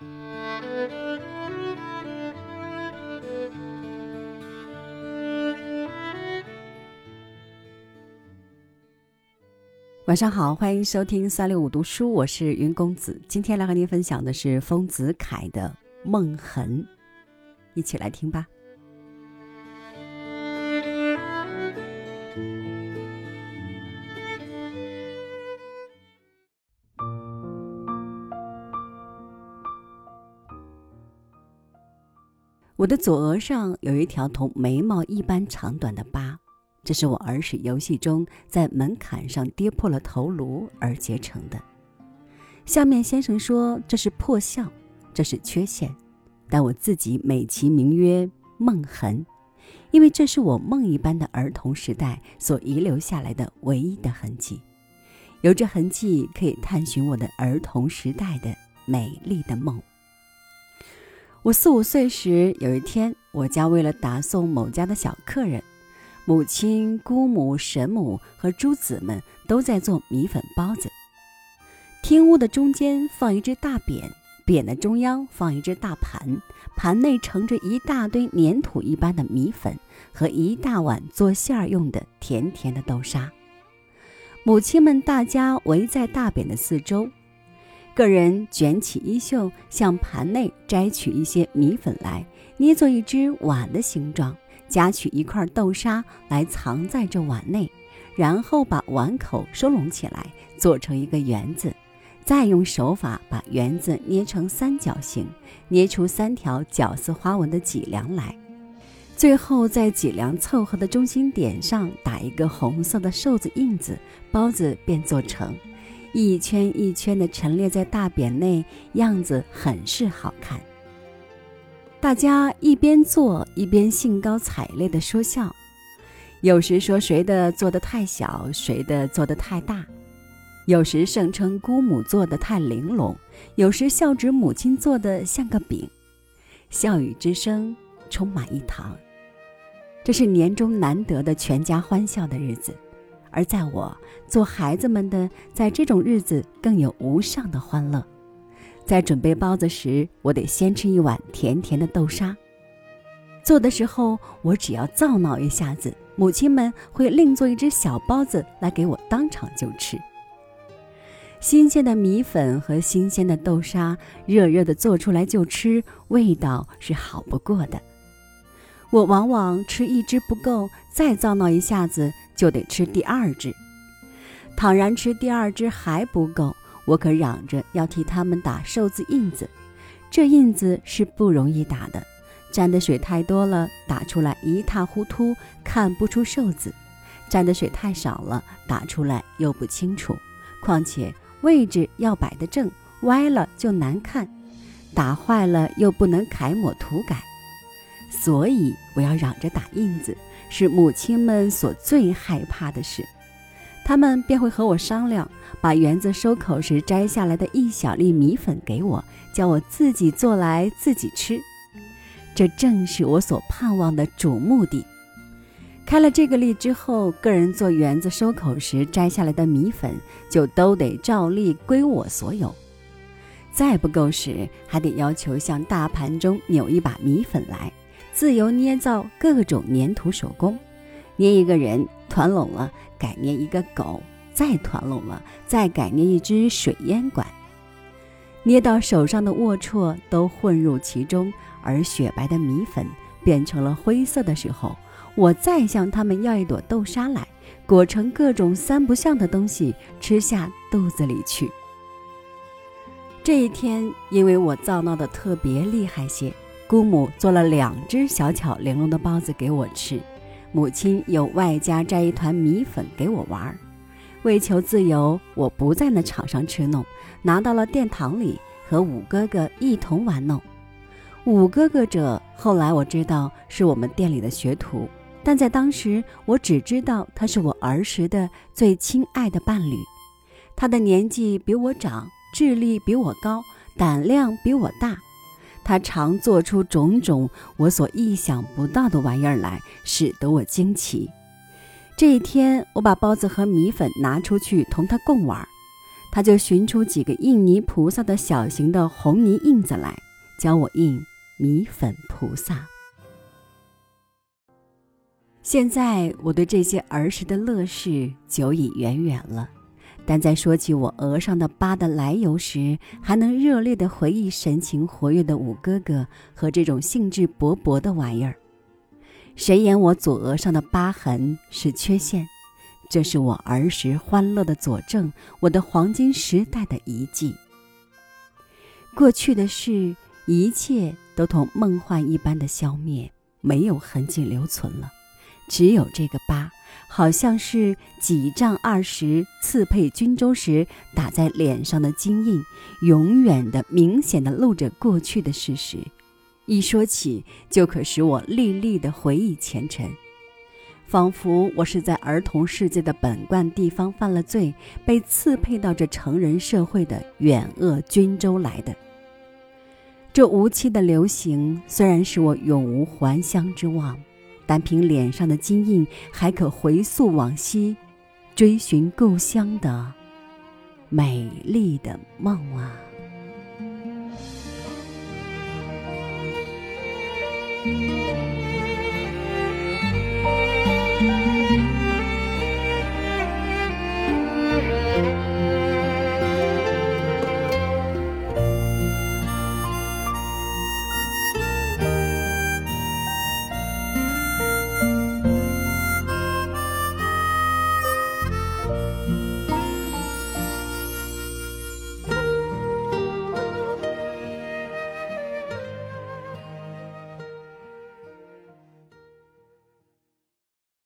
晚上好，欢迎收听三六五读书，我是云公子。今天来和您分享的是丰子恺的《梦痕》，一起来听吧。我的左额上有一条同眉毛一般长短的疤。这是我儿时游戏中在门槛上跌破了头颅而结成的。下面先生说这是破相，这是缺陷，但我自己美其名曰梦痕，因为这是我梦一般的儿童时代所遗留下来的唯一的痕迹。有着痕迹可以探寻我的儿童时代的美丽的梦。我四五岁时，有一天，我家为了打送某家的小客人。母亲、姑母、婶母和诸子们都在做米粉包子。厅屋的中间放一只大匾，匾的中央放一只大盘，盘内盛着一大堆粘土一般的米粉和一大碗做馅儿用的甜甜的豆沙。母亲们大家围在大匾的四周，个人卷起衣袖，向盘内摘取一些米粉来，捏作一只碗的形状。夹取一块豆沙来藏在这碗内，然后把碗口收拢起来，做成一个圆子，再用手法把圆子捏成三角形，捏出三条绞丝花纹的脊梁来，最后在脊梁凑合的中心点上打一个红色的寿字印子，包子便做成，一圈一圈的陈列在大匾内，样子很是好看。大家一边做一边兴高采烈地说笑，有时说谁的做的太小，谁的做的太大；有时声称姑母做的太玲珑，有时笑指母亲做的像个饼。笑语之声充满一堂。这是年中难得的全家欢笑的日子，而在我做孩子们的，在这种日子更有无上的欢乐。在准备包子时，我得先吃一碗甜甜的豆沙。做的时候，我只要造闹一下子，母亲们会另做一只小包子来给我当场就吃。新鲜的米粉和新鲜的豆沙，热热的做出来就吃，味道是好不过的。我往往吃一只不够，再造闹一下子就得吃第二只。倘然吃第二只还不够。我可嚷着要替他们打寿字印子，这印子是不容易打的，沾的水太多了，打出来一塌糊涂，看不出寿字；沾的水太少了，打出来又不清楚。况且位置要摆得正，歪了就难看，打坏了又不能楷抹涂改。所以我要嚷着打印子，是母亲们所最害怕的事。他们便会和我商量，把园子收口时摘下来的一小粒米粉给我，叫我自己做来自己吃。这正是我所盼望的主目的。开了这个例之后，个人做园子收口时摘下来的米粉，就都得照例归我所有。再不够时，还得要求向大盘中扭一把米粉来，自由捏造各种粘土手工，捏一个人。团拢了，改捏一个狗；再团拢了，再改捏一只水烟管。捏到手上的龌龊都混入其中，而雪白的米粉变成了灰色的时候，我再向他们要一朵豆沙来，裹成各种三不像的东西，吃下肚子里去。这一天，因为我造闹的特别厉害些，姑母做了两只小巧玲珑的包子给我吃。母亲又外加摘一团米粉给我玩儿，为求自由，我不在那场上吃弄，拿到了殿堂里和五哥哥一同玩弄。五哥哥者，后来我知道是我们店里的学徒，但在当时我只知道他是我儿时的最亲爱的伴侣。他的年纪比我长，智力比我高，胆量比我大。他常做出种种我所意想不到的玩意儿来，使得我惊奇。这一天，我把包子和米粉拿出去同他共玩，他就寻出几个印泥菩萨的小型的红泥印子来，教我印米粉菩萨。现在我对这些儿时的乐事久已远远了，但在说起我额上的疤的来由时，还能热烈的回忆神情活跃的五哥哥和这种兴致勃勃的玩意儿。谁言我左额上的疤痕是缺陷？这是我儿时欢乐的佐证，我的黄金时代的遗迹。过去的事，一切都同梦幻一般的消灭，没有痕迹留存了。只有这个疤，好像是几丈二十刺配军州时打在脸上的金印，永远的、明显的露着过去的事实。一说起，就可使我历历的回忆前尘。仿佛我是在儿童世界的本贯地方犯了罪，被刺配到这成人社会的远恶军州来的。这无期的流行虽然使我永无还乡之望，单凭脸上的金印，还可回溯往昔，追寻故乡的美丽的梦啊！